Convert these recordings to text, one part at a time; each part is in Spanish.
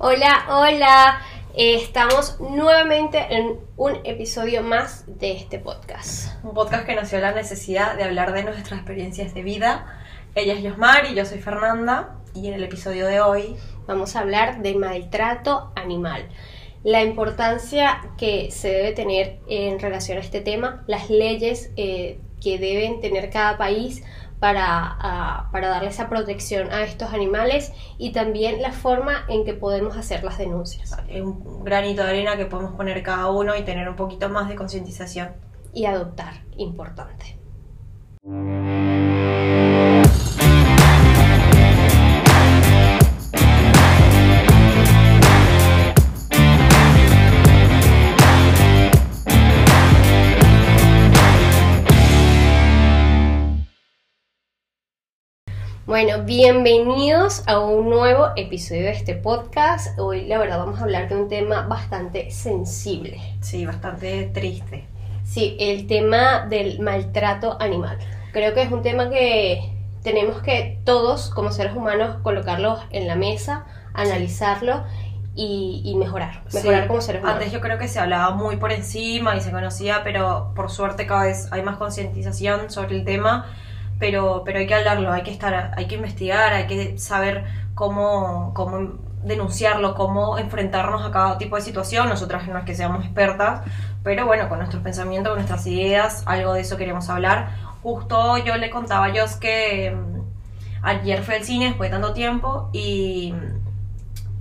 Hola, hola. Estamos nuevamente en un episodio más de este podcast. Un podcast que nació la necesidad de hablar de nuestras experiencias de vida. Ella es Yosmar y yo soy Fernanda. Y en el episodio de hoy vamos a hablar de maltrato animal. La importancia que se debe tener en relación a este tema, las leyes eh, que deben tener cada país para, para darle esa protección a estos animales y también la forma en que podemos hacer las denuncias. Es un granito de arena que podemos poner cada uno y tener un poquito más de concientización. Y adoptar, importante. Bueno, bienvenidos a un nuevo episodio de este podcast. Hoy la verdad vamos a hablar de un tema bastante sensible. Sí, bastante triste. Sí, el tema del maltrato animal. Creo que es un tema que tenemos que todos como seres humanos colocarlo en la mesa, analizarlo y, mejorar, mejorar como seres humanos. Antes yo creo que se hablaba muy por encima y se conocía, pero por suerte cada vez hay más concientización sobre el tema pero, pero hay que hablarlo, hay que estar, hay que investigar, hay que saber cómo, cómo denunciarlo, cómo enfrentarnos a cada tipo de situación. Nosotras no es que seamos expertas, pero bueno, con nuestros pensamientos, con nuestras ideas, algo de eso queremos hablar. Justo yo le contaba a Jos que mm, ayer fue al cine después de tanto tiempo y,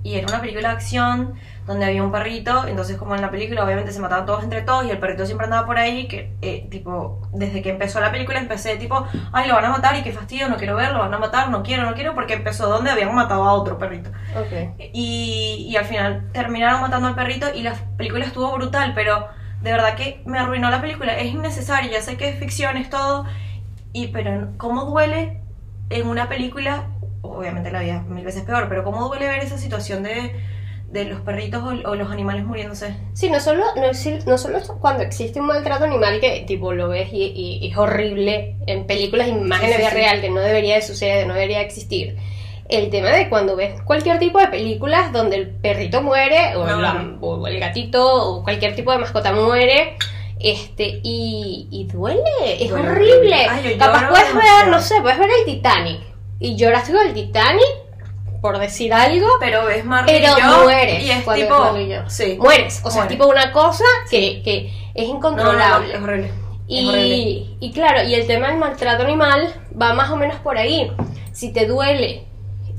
y era una película de acción donde había un perrito, entonces como en la película obviamente se mataban todos entre todos y el perrito siempre andaba por ahí, que eh, tipo, desde que empezó la película empecé tipo, ay, lo van a matar y qué fastidio, no quiero verlo, lo van a matar, no quiero, no quiero, porque empezó donde habían matado a otro perrito. Y, y al final terminaron matando al perrito y la película estuvo brutal, pero de verdad que me arruinó la película, es innecesario, ya sé que es ficción, es todo, y pero cómo duele en una película, obviamente la vida mil veces peor, pero cómo duele ver esa situación de de los perritos o, los animales muriéndose. Sí, no solo, no, no solo cuando existe un maltrato animal que tipo lo ves y, es horrible en películas y más en la vida real que no debería de suceder, no debería existir. El tema de cuando ves cualquier tipo de películas donde el perrito muere o, el, gatito o cualquier tipo de mascota muere este y, duele, es horrible. Capaz puedes ver, no sé, puedes ver el Titanic y lloras con el Titanic por decir algo. Pero ves Pero mueres. Y es tipo. Sí. Mueres. O sea, es tipo una cosa que, que es incontrolable. es horrible. Y, y claro, y el tema del maltrato animal va más o menos por ahí. Si te duele,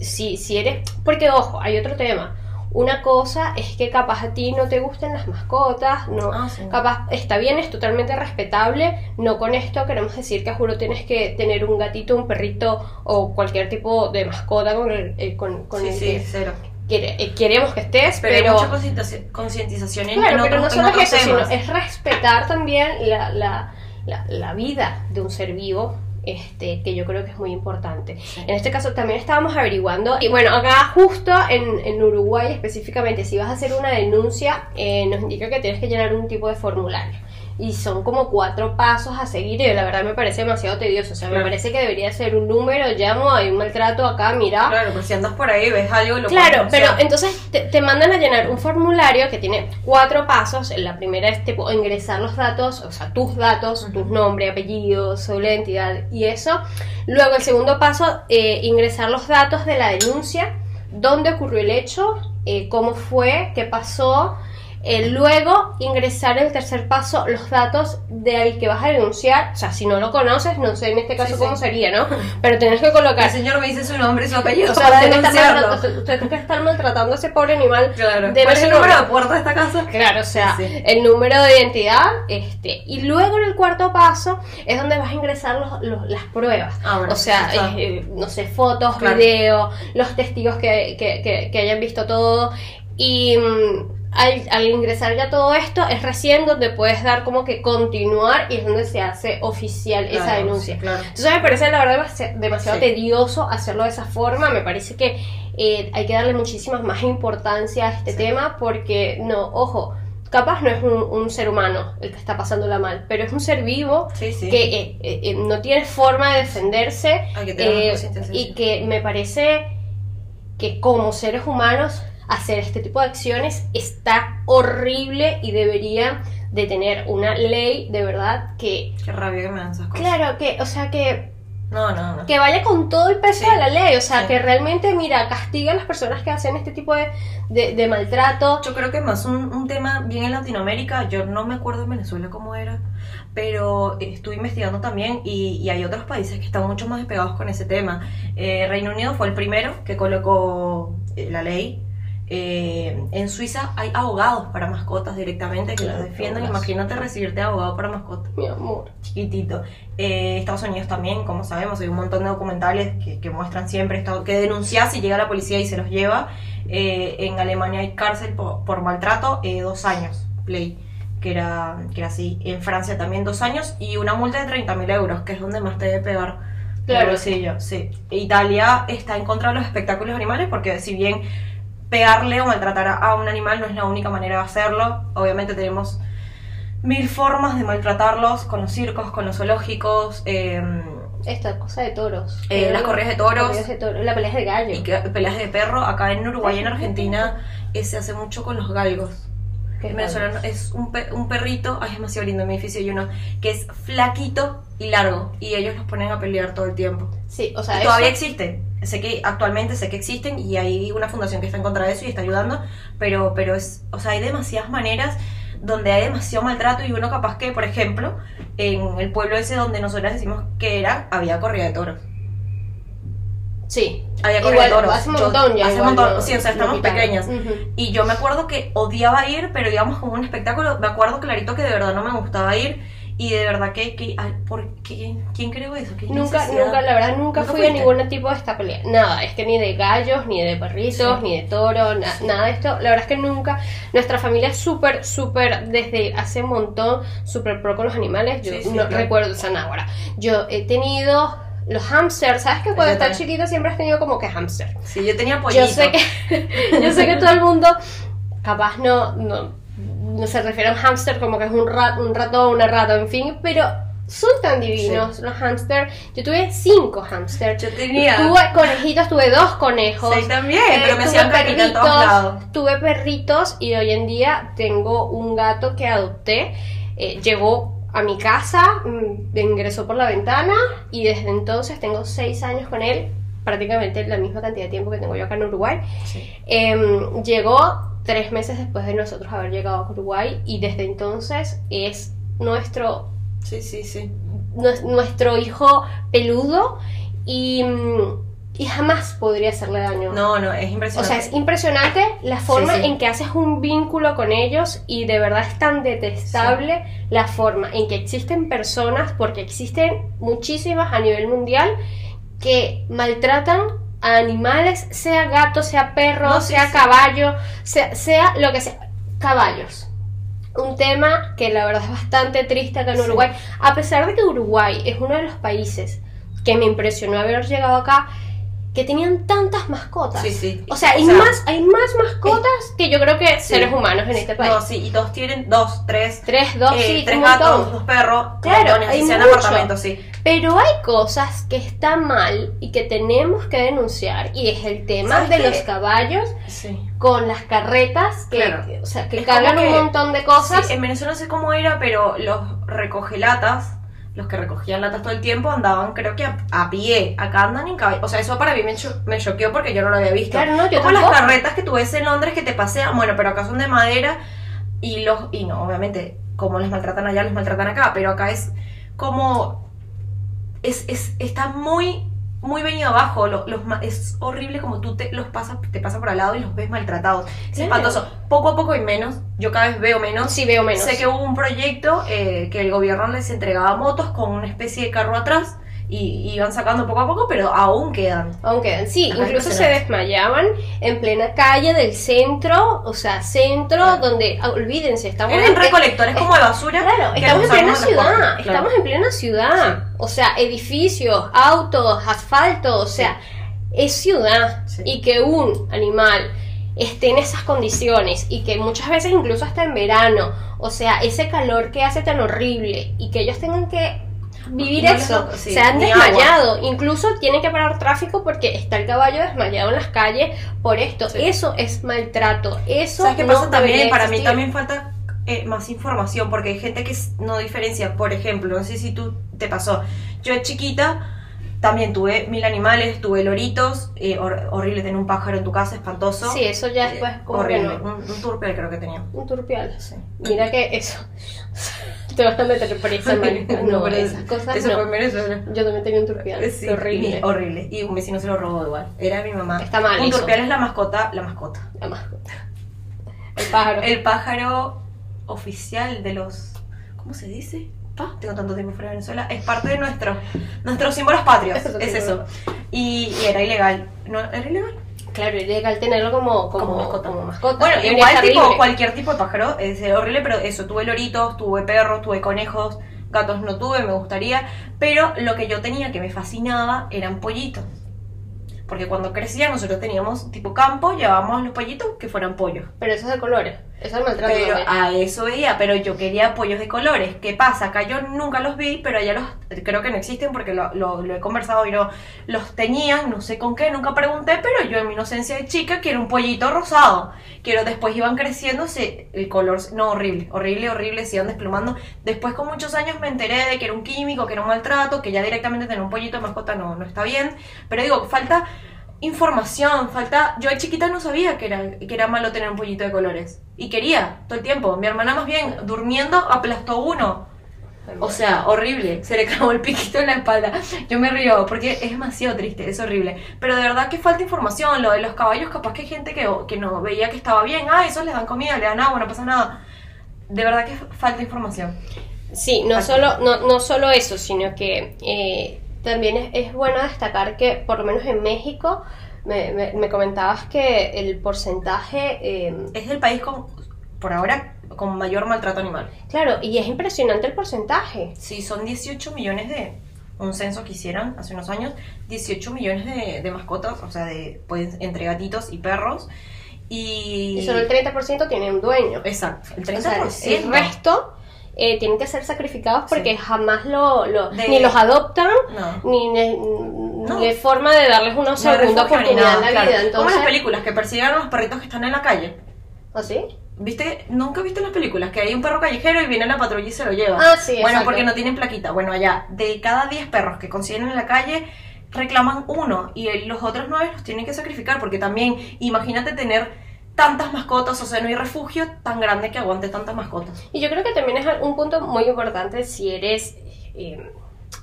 si, si eres. Porque, ojo, hay otro tema. Una cosa es que capaz a ti no te gusten las mascotas, no, ah, capaz está bien, es totalmente respetable, no con esto queremos decir que juro tienes que tener un gatito, un perrito o cualquier tipo de mascota con el, eh, con, sí, sí, cero. Eh, queremos que estés, pero, pero hay mucha concientización en, claro, pero no solo es eso, sino es respetar también la, la, la, la vida de un ser vivo este, que yo creo que es muy importante. En este caso también estábamos averiguando, y bueno, acá justo en, en Uruguay específicamente, si vas a hacer una denuncia, eh, nos indica que tienes que llenar un tipo de formulario y son como cuatro pasos a seguir y la verdad me parece demasiado tedioso. O sea, me parece que debería ser un número, llamo, hay un maltrato acá, mira. Claro, pero si andas por ahí, ves algo, lo Claro, pero entonces te, mandan a llenar un formulario que tiene cuatro pasos. La primera es tipo ingresar los datos, o sea, tus datos, tus nombre, apellido, su identidad y eso. Luego el segundo paso, eh, ingresar los datos de la denuncia, dónde ocurrió el hecho, eh, cómo fue, qué pasó eh, luego, ingresar el tercer paso, los datos del que vas a denunciar. O sea, si no lo conoces, no sé en este caso cómo sería, ¿no? Pero tienes que colocar. El señor me dice su nombre y su apellido. O sea, usted, está que estar maltratando a ese pobre animal. Claro. Debe ser el número de puerta de esta casa? Claro, o sea, el número de identidad. este Y luego en el cuarto paso es donde vas a ingresar los, las pruebas. Ah, o sea, eh, no sé, fotos, videos, los testigos que, que, que hayan visto todo. Y al, ingresar ya todo esto, es recién donde puedes dar como que continuar y es donde se hace oficial esa denuncia. Entonces me parece la verdad demasiado tedioso hacerlo de esa forma, me parece que eh, hay que darle muchísima más importancia a este tema porque, no, ojo, capaz no es un, ser humano el que está pasándola mal, pero es un ser vivo que eh, eh, no tiene forma de defenderse y que me parece que como seres humanos hacer este tipo de acciones está horrible y debería de tener una ley de verdad que... Qué rabia que me dan esas cosas. Claro, que, o sea, que no, no, no. Que vaya con todo el peso de la ley, o sea, que realmente, mira, castiga a las personas que hacen este tipo de, de, maltrato. Yo creo que más un, un, tema bien en Latinoamérica, yo no me acuerdo en Venezuela cómo era, pero estuve investigando también y, y hay otros países que están mucho más despegados con ese tema. Eh, Reino Unido fue el primero que colocó eh, la ley eh, en Suiza hay abogados para mascotas directamente que los defienden. Imagínate recibirte abogado para mascotas. Mi amor. Chiquitito. Eh, Estados Unidos también, como sabemos, hay un montón de documentales que, muestran siempre esto, que denuncias si llega la policía y se los lleva. Eh, en Alemania hay cárcel por, maltrato, dos años, play, que era, que era así. En Francia también dos años y una multa de 30.000 euros, que es donde más te debe pegar. Claro. sí, sí. Italia está en contra de los espectáculos animales porque si bien pegarle o maltratar a, un animal no es la única manera de hacerlo. Obviamente tenemos mil formas de maltratarlos con los circos, con los zoológicos. Eh, Esta cosa de toros. Eh, las corridas de toros. la pelea de gallo. Y peleas de perro. Acá en Uruguay y en Argentina eh, se hace mucho con los galgos. En venezolano es un, un perrito, ay, es demasiado lindo en mi edificio hay uno que es flaquito y largo y ellos los ponen a pelear todo el tiempo. Sí, o sea, todavía existe sé que actualmente sé que existen y hay una fundación que está en contra de eso y está ayudando, pero, pero es, o sea, hay demasiadas maneras donde hay demasiado maltrato y uno capaz que, por ejemplo, en el pueblo ese donde nosotras decimos que era, había corrida de toros. Sí. Había corrida de toros. Hace un montón ya. Hace un montón, sí, o sea, estamos pequeñas. Y yo me acuerdo que odiaba ir, pero digamos como un espectáculo, me acuerdo clarito que de verdad no me gustaba ir y de verdad que, que ¿por qué? ¿quién creó eso? nunca, nunca, la verdad, nunca, fui a ningún tipo de esta pelea. Nada, es que ni de gallos, ni de perritos, ni de toro, nada de esto. La verdad es que nunca. Nuestra familia es súper, súper, desde hace un montón, súper pro con los animales. Yo no recuerdo, o sea, nada, ahora. Yo he tenido los hamsters, ¿sabes que cuando estás chiquito siempre has tenido como que hamster? Sí, yo tenía pollito. Yo sé que, yo sé que todo el mundo capaz no se refiere a un hámster como que es un, rat, un rato o una rata, en fin, pero son tan divinos los hámster. Yo tuve cinco hámster. Yo tenía. Tuve conejitos, tuve dos conejos. Sí, también, pero me hacían perritos. Tuve perritos y hoy en día tengo un gato que adopté. Eh, llegó a mi casa, mm, ingresó por la ventana y desde entonces tengo seis años con él, prácticamente la misma cantidad de tiempo que tengo yo acá en Uruguay. Em, llegó tres meses después de nosotros haber llegado a Uruguay y desde entonces es nuestro sí sí sí. nuestro hijo peludo y, y jamás podría hacerle daño. No no es impresionante. O sea es impresionante la forma en que haces un vínculo con ellos y de verdad es tan detestable la forma en que existen personas porque existen muchísimas a nivel mundial que maltratan animales, sea gato, sea perro, sea caballo, sea, sea, lo que sea, caballos. Un tema que la verdad es bastante triste acá en Uruguay, a pesar de que Uruguay es uno de los países que me impresionó haber llegado acá, que tenían tantas mascotas. Sí, sí. O sea, hay, más, hay más mascotas que yo creo que seres humanos en este país. No, sí, y todos tienen dos, tres. Tres, dos, eh, sí, tres gatos, dos perros, claro, hay sean apartamentos, sí. Pero hay cosas que están mal y que tenemos que denunciar, y es el tema de los caballos con las carretas que, o sea, que cargan un montón de cosas. en Venezuela no sé cómo era, pero los recogelatas los que recogían latas todo el tiempo andaban, creo que a, pie. Acá andan en caballo. O sea, eso para mí me, me choqueó porque yo no lo había visto. Claro, no, yo Como las carretas que tú ves en Londres que te pasean, bueno, pero acá son de madera y los. Y no, obviamente, como les maltratan allá, los maltratan acá. Pero acá es como. Es, es, está muy muy venido abajo, los, es horrible como tú te los pasas, te pasas por al lado y los ves maltratados. Es espantoso. Poco a poco y menos, yo cada vez veo menos. Sí, veo menos. Sé que hubo un proyecto eh, que el gobierno les entregaba motos con una especie de carro atrás y iban sacando poco a poco, pero aún quedan. Aún quedan, sí, incluso se desmayaban en plena calle del centro, o sea, centro donde, ah, olvídense, estamos en, recolectores como de basura. Claro, estamos en plena ciudad, estamos en plena ciudad, o sea, edificios, autos, asfalto, o sea, es ciudad y que un animal esté en esas condiciones y que muchas veces incluso hasta en verano, o sea, ese calor que hace tan horrible y que ellos tengan que vivir eso. se han desmayado. Incluso tienen que parar tráfico porque está el caballo desmayado en las calles por esto. Eso es maltrato. Eso ¿Sabes qué pasa también? Para mí también falta eh, más información porque hay gente que no diferencia. Por ejemplo, no sé si tú te pasó. Yo de chiquita también tuve mil animales, tuve loritos, eh, horrible tener un pájaro en tu casa, espantoso. Sí, eso ya después eh, horrible. Un, turpial creo que tenía. Un turpial, sí. Mira que eso. Te vas a meter presa, marica. No, esas cosas eso no. Fue Yo también tenía un turpial. Sí, horrible. horrible. Y un vecino se lo robó igual. Era mi mamá. Está mal. Un turpial es la mascota, la mascota. La mascota. El pájaro. El pájaro oficial de los. ¿Cómo se dice? Tengo tanto tiempo fuera de Venezuela, es parte de nuestro, nuestros símbolos patrios, es, eso. Y, era ilegal, ¿no? ¿Era ilegal? Claro, ilegal tenerlo como, como, mascota. Bueno, igual tipo, cualquier tipo de pájaro, es horrible, pero eso, tuve loritos, tuve perros, tuve conejos, gatos no tuve, me gustaría, pero lo que yo tenía que me fascinaba eran pollitos. Porque cuando crecía nosotros teníamos tipo campo, llevábamos los pollitos que fueran pollos. Pero eso es de colores. Eso es maltrato. Pero a eso veía, pero yo quería pollos de colores. ¿Qué pasa? Acá yo nunca los vi, pero allá los creo que no existen porque lo, lo, he conversado y no los tenían, no sé con qué, nunca pregunté, pero yo en mi inocencia de chica quiero un pollito rosado. Quiero después iban creciendo, el color, no, horrible, horrible, horrible, se iban desplumando. Después con muchos años me enteré de que era un químico, que era un maltrato, que ya directamente tener un pollito de mascota no, no está bien. Pero digo, falta información, falta... Yo de chiquita no sabía que era, que era malo tener un pollito de colores. Y quería, todo el tiempo. Mi hermana más bien, durmiendo, aplastó uno. O sea, horrible. Se le clavó el piquito en la espalda. Yo me río porque es demasiado triste, es horrible. Pero de verdad que falta información. Lo de los caballos, capaz que hay gente que, que no veía que estaba bien. Ah, eso les dan comida, le dan agua, no pasa nada. De verdad que falta información. Sí, no, solo, no, no solo eso, sino que eh, también es, bueno destacar que, por lo menos en México, me, me, comentabas que el porcentaje... Eh, es el país con, por ahora, con mayor maltrato animal. Claro, y es impresionante el porcentaje. Sí, son 18 millones de... Un censo que hicieron hace unos años, 18 millones de, de mascotas, o sea, de, pues, entre gatitos y perros. Y, y solo el 30% tiene un dueño. Exacto, el 30%. el resto eh, tienen que ser sacrificados porque jamás lo, ni los adoptan ni, ni, forma de darles una segunda oportunidad en la vida. Entonces, Como las películas que persiguen a los perritos que están en la calle. ¿Ah, sí? ¿Viste? Nunca viste las películas que hay un perro callejero y viene la patrulla y se lo lleva. Ah, sí, Bueno, porque no tienen plaquita. Bueno, allá, de cada 10 perros que consiguen en la calle, reclaman uno y los otros 9 los tienen que sacrificar porque también, imagínate tener tantas mascotas, o sea, no hay refugio tan grande que aguante tantas mascotas. Y yo creo que también es un punto muy importante si eres, eh,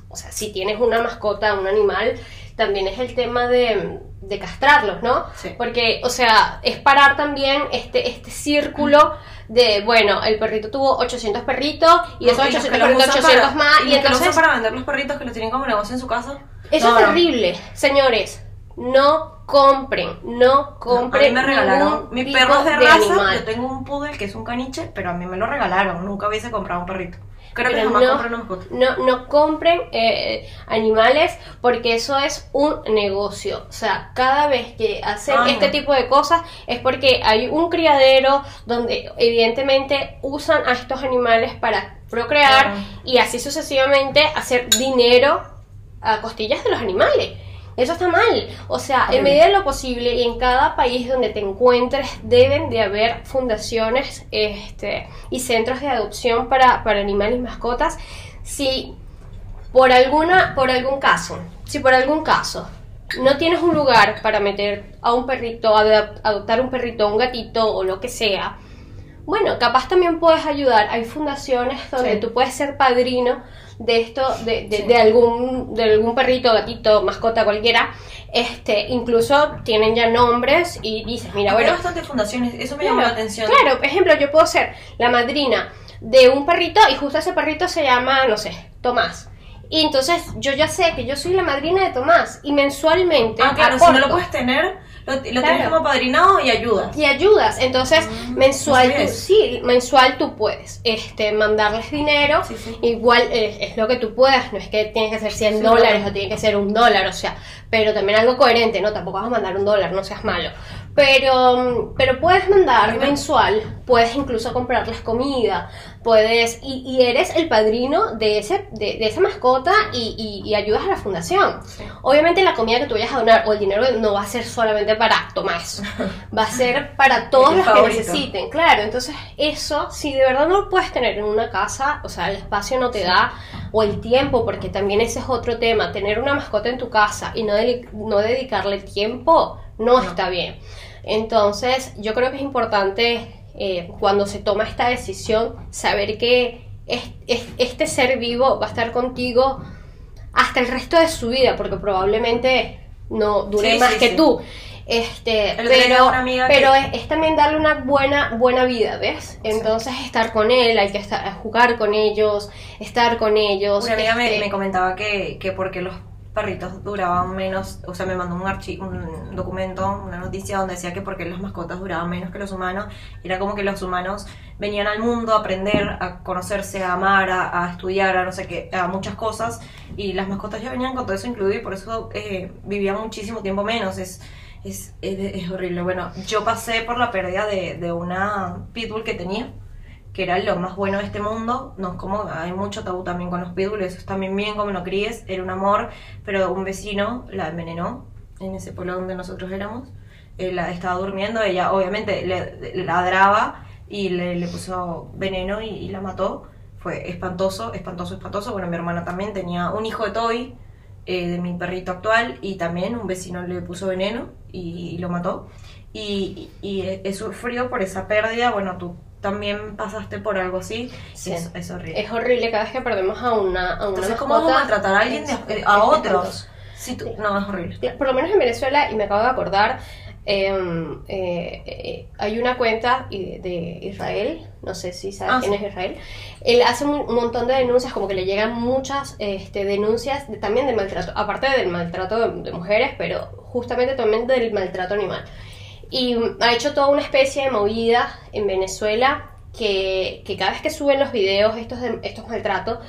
o sea, si tienes una mascota, un animal, también es el tema de, de castrarlos, ¿no? Porque, o sea, es parar también este, este círculo de, bueno, el perrito tuvo 800 perritos y esos 800 perritos 800 más. Y, entonces... para vender los perritos que los tienen como negocio en su casa. Eso es terrible, señores. No compren, no compren. a mí me regalaron mi perro de, raza. Yo tengo un poodle que es un caniche, pero a mí me lo regalaron. Nunca hubiese comprado un perrito. Creo que jamás no, no, no compren eh, animales porque eso es un negocio. O sea, cada vez que hacen este tipo de cosas es porque hay un criadero donde evidentemente usan a estos animales para procrear y así sucesivamente hacer dinero a costillas de los animales. Eso está mal. O sea, en medida de lo posible y en cada país donde te encuentres deben de haber fundaciones este, y centros de adopción para, para animales y mascotas. Si por, alguna, por algún caso, si por algún caso no tienes un lugar para meter a un perrito, adoptar un perrito, un gatito o lo que sea, bueno, capaz también puedes ayudar. Hay fundaciones donde tú puedes ser padrino de esto, de, de, algún, de algún perrito, gatito, mascota, cualquiera, este, incluso tienen ya nombres y dices, mira, bueno. Hay bastantes fundaciones, eso me llama la atención. Claro, por ejemplo, yo puedo ser la madrina de un perrito y justo ese perrito se llama, no sé, Tomás. Y entonces yo ya sé que yo soy la madrina de Tomás y mensualmente. Ah, claro, si no lo puedes tener, lo, tienes como padrinado y ayudas. Y ayudas. Entonces, mm, mensual, tú, sí, mensual tú puedes este, mandarles dinero. Igual eh, es lo que tú puedas. No es que tienes que ser 100 dólares o tiene que ser un dólar, o sea, pero también algo coherente, ¿no? Tampoco vas a mandar un dólar, no seas malo. Pero, pero puedes mandar mensual, puedes incluso comprarles comida, puedes, y, eres el padrino de, ese, de, esa mascota y, y, ayudas a la fundación. Obviamente la comida que tú vayas a donar o el dinero no va a ser solamente para Tomás, va a ser para todos los que necesiten, claro. Entonces eso, si de verdad no lo puedes tener en una casa, o sea, el espacio no te da, o el tiempo, porque también ese es otro tema, tener una mascota en tu casa y no, no dedicarle tiempo, no, está bien. Entonces, yo creo que es importante eh, cuando se toma esta decisión saber que este ser vivo va a estar contigo hasta el resto de su vida, porque probablemente no dure más que tú. Este, pero, pero es, también darle una buena, buena vida, ¿ves? Entonces estar con él, hay que estar, jugar con ellos, estar con ellos. Una amiga me, este comentaba que, que porque los perritos duraban menos, o sea, me mandó un archivo, un documento, una noticia donde decía que porque las mascotas duraban menos que los humanos, era como que los humanos venían al mundo a aprender, a conocerse, a amar, a, estudiar, a no sé qué, a muchas cosas, y las mascotas ya venían con todo eso incluido y por eso eh, vivían muchísimo tiempo menos, es, es, es, horrible. Bueno, yo pasé por la pérdida de, de una pitbull que tenía, que era lo más bueno de este mundo. No como hay mucho tabú también con los pitbulls, eso también bien como lo críes, era un amor, pero un vecino la envenenó en ese pueblo donde nosotros éramos. Él estaba durmiendo, ella obviamente le, ladraba y le, puso veneno y, la mató. Fue espantoso, espantoso, espantoso. Bueno, mi hermana también tenía un hijo de Toy, eh, de mi perrito actual, y también un vecino le puso veneno y, lo mató. Y, y, he sufrido por esa pérdida. Bueno, tú también pasaste por algo así. Sí. Es, horrible. Es horrible cada vez que perdemos a una, a una Entonces, ¿cómo maltratar a alguien, a otros? no, es horrible. Por lo menos en Venezuela, y me acabo de acordar, eh, eh, hay una cuenta de Israel, no sé si sabes ah, quién es Israel, él hace un, montón de denuncias, como que le llegan muchas este, denuncias también de maltrato, aparte del maltrato de, mujeres, pero justamente también del maltrato animal. Y ha hecho toda una especie de movida en Venezuela que, cada vez que suben los videos estos, de, estos maltratos,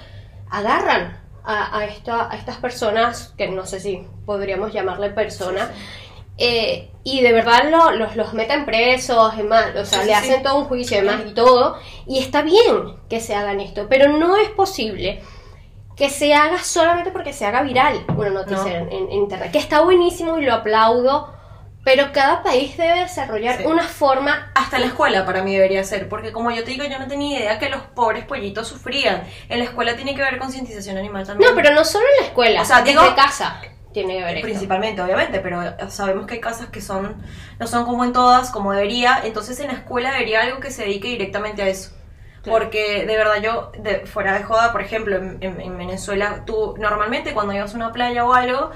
agarran a, a, a estas personas, que no sé si podríamos llamarle personas, eh, y de verdad los, los meten presos, o sea, le hacen todo un juicio y y todo, y está bien que se hagan esto, pero no es posible que se haga solamente porque se haga viral una noticia en, internet, que está buenísimo y lo aplaudo, pero cada país debe desarrollar una forma. Hasta la escuela para mí debería ser, porque como yo te digo, yo no tenía idea que los pobres pollitos sufrían. En la escuela tiene que haber concientización animal también. No, pero no solo en la escuela, o sea, desde casa tiene que ver. Principalmente, obviamente, pero sabemos que hay casas que son no son como en todas, como debería. Entonces en la escuela debería algo que se dedique directamente a eso. Porque de verdad yo, de, fuera de joda, por ejemplo, en, en Venezuela, tú normalmente cuando ibas a una playa o algo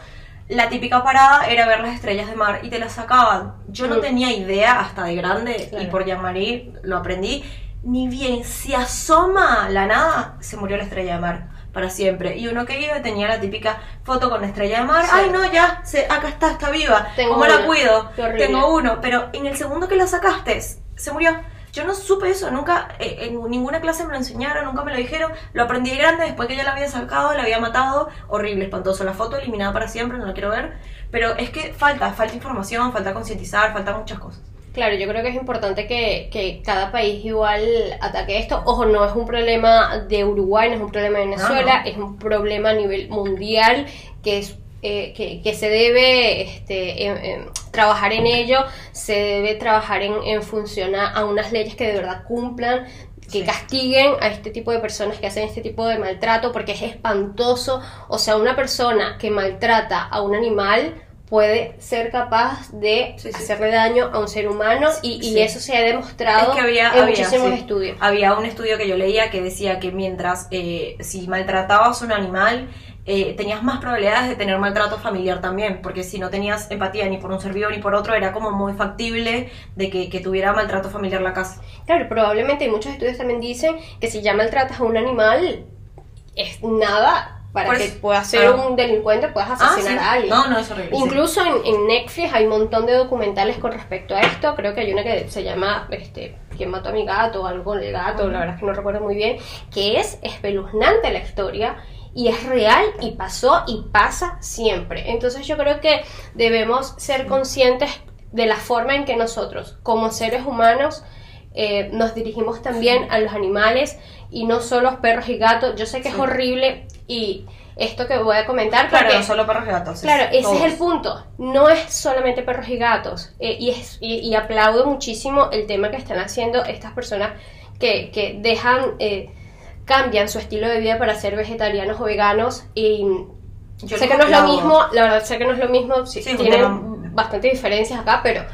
la típica parada era ver las estrellas de mar y te las sacaban. Yo no tenía idea hasta de grande y por Yamarí lo aprendí. Ni bien se asoma la nada, se murió la estrella de mar para siempre. Y uno que iba tenía la típica foto con la estrella de mar. Ay, no, ya, se, acá está, está viva. Tengo ¿Cómo la cuido? Tengo uno. Pero en el segundo que la sacaste, se murió. Yo no supe eso, nunca, eh, en ninguna clase me lo enseñaron, nunca me lo dijeron. Lo aprendí de grande después que ya la había sacado, la había matado. Horrible, espantoso. La foto eliminada para siempre, no la quiero ver. Pero es que falta, falta información, falta concientizar, falta muchas cosas. Claro, yo creo que es importante que, que, cada país igual ataque esto. Ojo, no es un problema de Uruguay, no es un problema de Venezuela, es un problema a nivel mundial que es eh, que, que, se debe este, trabajar en ello, se debe trabajar en, en función a, unas leyes que de verdad cumplan, que castiguen a este tipo de personas que hacen este tipo de maltrato, porque es espantoso. O sea, una persona que maltrata a un animal puede ser capaz de hacerle daño a un ser humano y, y eso se ha demostrado había, en muchísimos estudios. Había un estudio que yo leía que decía que mientras eh, si maltratabas a un animal, eh, tenías más probabilidades de tener maltrato familiar también, porque si no tenías empatía ni por un ser ni por otro, era como muy factible de que, tuviera maltrato familiar la casa. Claro, probablemente, y muchos estudios también dicen que si ya maltratas a un animal, es nada para que puedas ser un delincuente, puedas ah, asesinar a alguien. No, no, es horrible. Incluso en, Netflix hay un montón de documentales con respecto a esto. Creo que hay una que se llama este, ¿Quién mató a mi gato? o algo con el gato, la verdad es que no recuerdo muy bien. Que es espeluznante la historia y es real y pasó y pasa siempre. Entonces yo creo que debemos ser conscientes de la forma en que nosotros, como seres humanos, eh, nos dirigimos también a los animales y no solo a los perros y gatos. Yo sé que es horrible y esto que voy a comentar. Claro, no solo perros y gatos. Claro, ese es el punto. No es solamente perros y gatos. Eh, y, es, y, aplaudo muchísimo el tema que están haciendo estas personas que, que dejan, eh, cambian su estilo de vida para ser vegetarianos o veganos. Y Yo sé que no es lo mismo, la verdad sé que no es lo mismo, sí, tienen bastantes diferencias acá, pero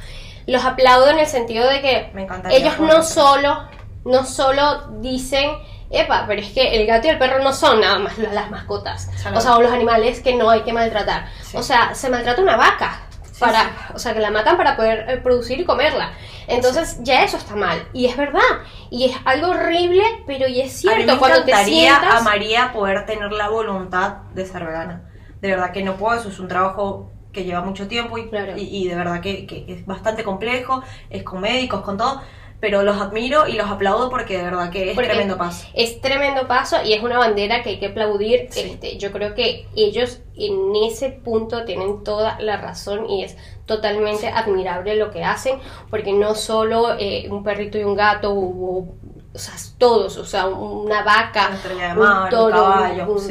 los aplaudo en el sentido de que ellos no solo, no solo dicen Epa, pero es que el gato y el perro no son nada más las mascotas. O sea, o los animales que no hay que maltratar. O sea, se maltrata una vaca. Para, o sea, que la matan para poder eh, producir y comerla. Entonces, ya eso está mal. Y es verdad. Y es algo horrible, pero y es cierto. A mí me cuando te sientas... a María poder tener la voluntad de ser vegana. De verdad que no puedo, eso es un trabajo que lleva mucho tiempo y, y, de verdad que, que, es bastante complejo, es con médicos, con todo, pero los admiro y los aplaudo porque de verdad que es tremendo paso. Es tremendo paso y es una bandera que hay que aplaudir. Este, yo creo que ellos en ese punto tienen toda la razón y es totalmente admirable lo que hacen, porque no solo eh, un perrito y un gato o, o sea, todos, o sea, una vaca, un toro,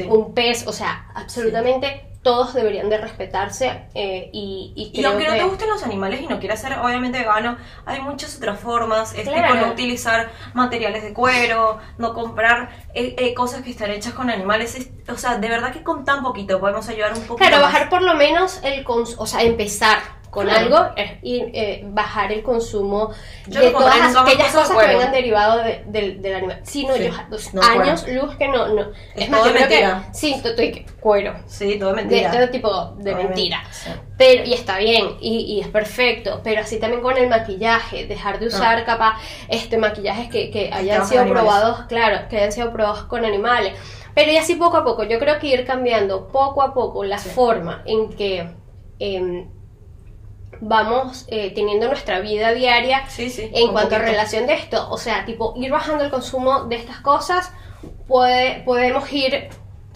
un, pez, o sea, absolutamente todos deberían de respetarse eh, y, y, y aunque no te gusten los animales y no quieras ser obviamente vegano, hay muchas otras formas, es tipo no utilizar materiales de cuero, no comprar eh, eh, cosas que están hechas con animales, o sea, de verdad que con tan poquito podemos ayudar un poco. Claro, bajar por lo menos el cons o sea, empezar con algo y eh, bajar el consumo de todas aquellas cosas que vengan derivados del animal. Sí, no, yo años luz que no, no. Es, más, yo creo que sí, estoy cuero. Sí, todo mentira. De, todo tipo de mentira. Pero, y está bien, y, y, es perfecto, pero así también con el maquillaje, dejar de usar ah. capaz este maquillajes que, que hayan sido probados, claro, que hayan sido probados con animales. Pero y así poco a poco, yo creo que ir cambiando poco a poco la forma en que eh, vamos eh, teniendo nuestra vida diaria en cuanto a relación de esto. O sea, tipo, ir bajando el consumo de estas cosas, puede, podemos ir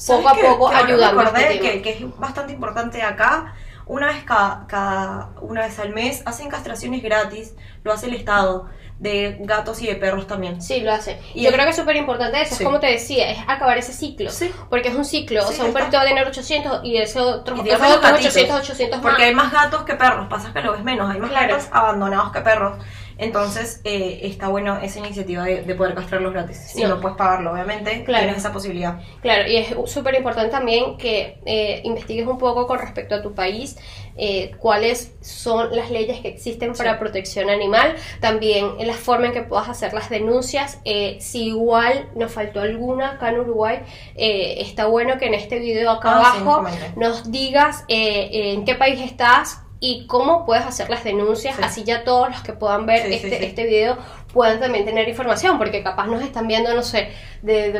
poco a poco ayudando. Este que, que es bastante importante acá. Una vez cada, cada, una vez al mes hacen castraciones gratis, lo hace el Estado de gatos y de perros también. Sí, lo hace. Y yo creo que es súper importante eso, es como te decía, es acabar ese ciclo. Sí. Porque es un ciclo, o sea, un perrito va a tener 800 y ese otro, y 800, 800 Porque hay más gatos que perros, pasa que lo ves menos, hay más gatos abandonados que perros. Entonces, eh, está bueno esa iniciativa de, poder castrarlos gratis. Si no. puedes pagarlo, obviamente, claro. tienes esa posibilidad. Claro, y es súper importante también que eh, investigues un poco con respecto a tu país eh, cuáles son las leyes que existen para protección animal, también la forma en que puedas hacer las denuncias. si igual nos faltó alguna acá en Uruguay, está bueno que en este video acá ah, abajo nos digas en qué país estás, y cómo puedes hacer las denuncias, así ya todos los que puedan ver este, este video puedan también tener información, porque capaz nos están viendo, no sé, de,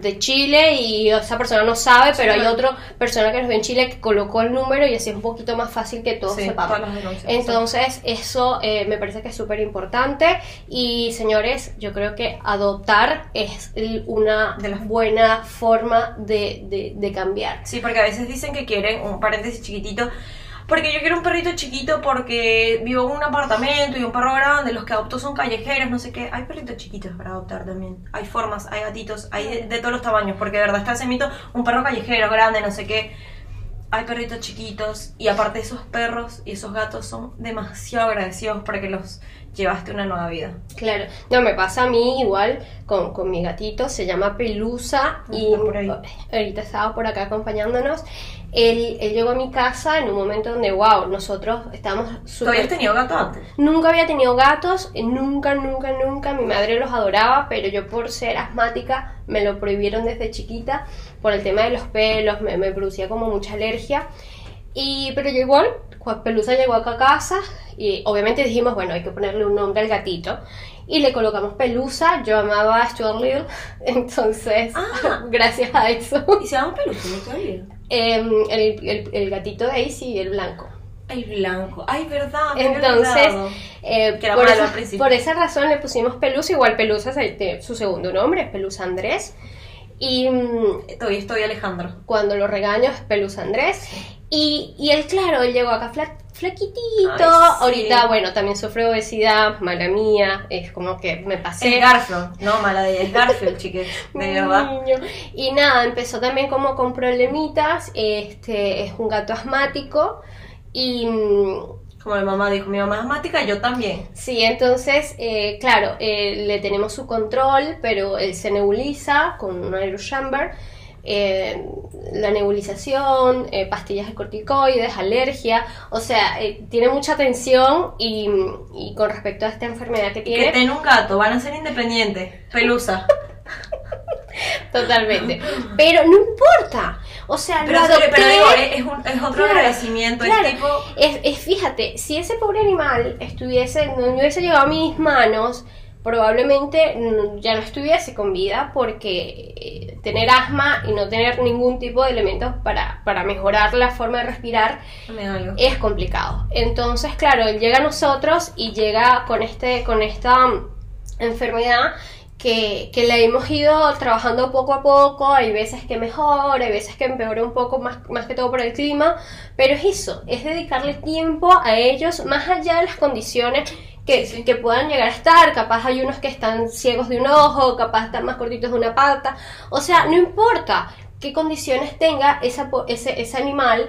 de, Chile y esa persona no sabe, pero hay otra persona que nos ve en Chile que colocó el número y así es un poquito más fácil que todos sepamos. Entonces, eso eh, me parece que es súper importante y señores, yo creo que adoptar es una de las buena forma de, de, de cambiar. Sí, porque a veces dicen que quieren, un paréntesis chiquitito, porque yo quiero un perrito chiquito porque vivo en un apartamento y un perro grande, los que adopto son callejeros, no sé qué. Hay perritos chiquitos para adoptar también. Hay formas, hay gatitos, hay de, todos los tamaños, porque de verdad está ese mito, un perro callejero grande, no sé qué. Hay perritos chiquitos y aparte esos perros y esos gatos son demasiado agradecidos para que los llevaste una nueva vida. Claro, no, me pasa a mí igual con, con mi gatito, se llama Pelusa y ahorita estaba por acá acompañándonos él, él, llegó a mi casa en un momento donde, wow, nosotros estábamos súper... ¿Tú habías tenido gatos antes? Nunca había tenido gatos, nunca, nunca, nunca. Mi madre los adoraba, pero yo por ser asmática me lo prohibieron desde chiquita por el tema de los pelos, me, me producía como mucha alergia. Y, pero igual, Pelusa llegó acá a casa y obviamente dijimos, bueno, hay que ponerle un nombre al gatito. Y le colocamos Pelusa, yo amaba a Stuart Little, entonces, ah. gracias a eso. ¿Y se llama Pelusa? No todavía. Em, el, el, gatito de Daisy, el blanco. Ay, blanco. Ay, verdad. Entonces, eh, por, esa, por, esa, razón le pusimos Pelusa. Igual Pelusa es su segundo nombre, es Pelusa Andrés. Y todavía estoy Alejandro. Cuando lo regaño es Pelusa Andrés. Y, y él, claro, él llegó acá flaquitito. Ahorita, bueno, también sufre obesidad, mala mía, es como que me pasé. Es Garfield, no mala de es Garfield, chiques, de verdad. Y nada, empezó también como con problemitas, este, es un gato asmático y... Mm, como mi mamá dijo, mi mamá es asmática, yo también. Sí, entonces, eh, claro, eh, le tenemos su control, pero él se nebuliza con un aerochamber eh, la nebulización, eh, pastillas de corticoides, alergia, o sea, eh, tiene mucha atención y, con respecto a esta enfermedad que tiene... Que tiene un gato, van a ser independientes, pelusa. Totalmente. Pero no importa. O sea, pero, es, es, otro agradecimiento. Es, tipo... es, fíjate, si ese pobre animal estuviese, no hubiese llegado a mis manos, probablemente ya no estuviese con vida porque eh, tener asma y no tener ningún tipo de elementos para, para mejorar la forma de respirar es complicado. Entonces, claro, él llega a nosotros y llega con, este, con esta mm, enfermedad que, que la hemos ido trabajando poco a poco, hay veces que mejora, hay veces que empeora un poco más, más que todo por el clima, pero es eso, es dedicarle tiempo a ellos más allá de las condiciones que, puedan llegar a estar, capaz hay unos que están ciegos de un ojo, capaz están más cortitos de una pata, o sea, no importa qué condiciones tenga esa, ese, ese animal,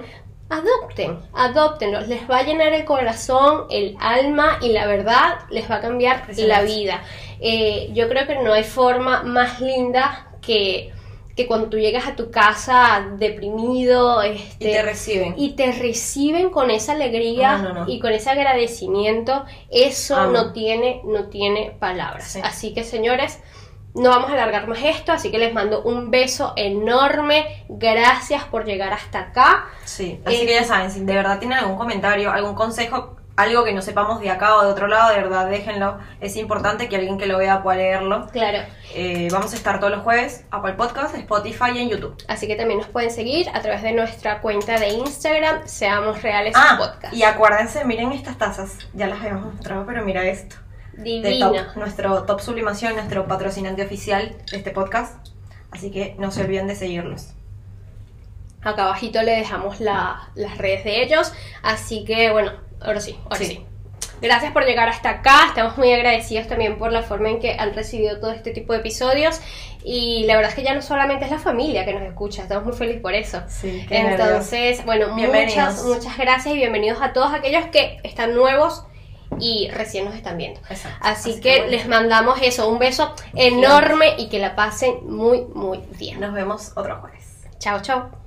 adopten, adoptenlos, les va a llenar el corazón, el alma y la verdad les va a cambiar la vida. Eh, yo creo que no hay forma más linda que que cuando tú llegas a tu casa deprimido este, y te reciben. y te reciben con esa alegría y con ese agradecimiento eso no tiene no tiene palabras. Así que señores no vamos a alargar más esto, así que les mando un beso enorme. Gracias por llegar hasta acá. Sí, así que ya eh, saben, si de verdad tienen algún comentario, algún consejo, algo que no sepamos de acá o de otro lado, de verdad déjenlo. Es importante que alguien que lo vea pueda leerlo. Claro. Eh, vamos a estar todos los jueves Apple Podcast, Spotify y en YouTube. Así que también nos pueden seguir a través de nuestra cuenta de Instagram, Seamos Reales ah, Podcast. Y acuérdense, miren estas tazas. Ya las habíamos mostrado, pero mira esto. Divino. nuestro Top Sublimación, nuestro patrocinante oficial de este podcast. Así que no se olviden de seguirlos. Acá abajito le dejamos las redes de ellos. Así que bueno, ahora sí, ahora sí. Gracias por llegar hasta acá. Estamos muy agradecidos también por la forma en que han recibido todo este tipo de episodios. Y la verdad es que ya no solamente es la familia que nos escucha, estamos muy felices por eso. Sí, Entonces, bueno, muchas, muchas gracias y bienvenidos a todos aquellos que están nuevos y recién nos están viendo. Así, que, les mandamos eso, un beso enorme y que la pasen muy, muy bien. Nos vemos otro jueves. Chao, chao.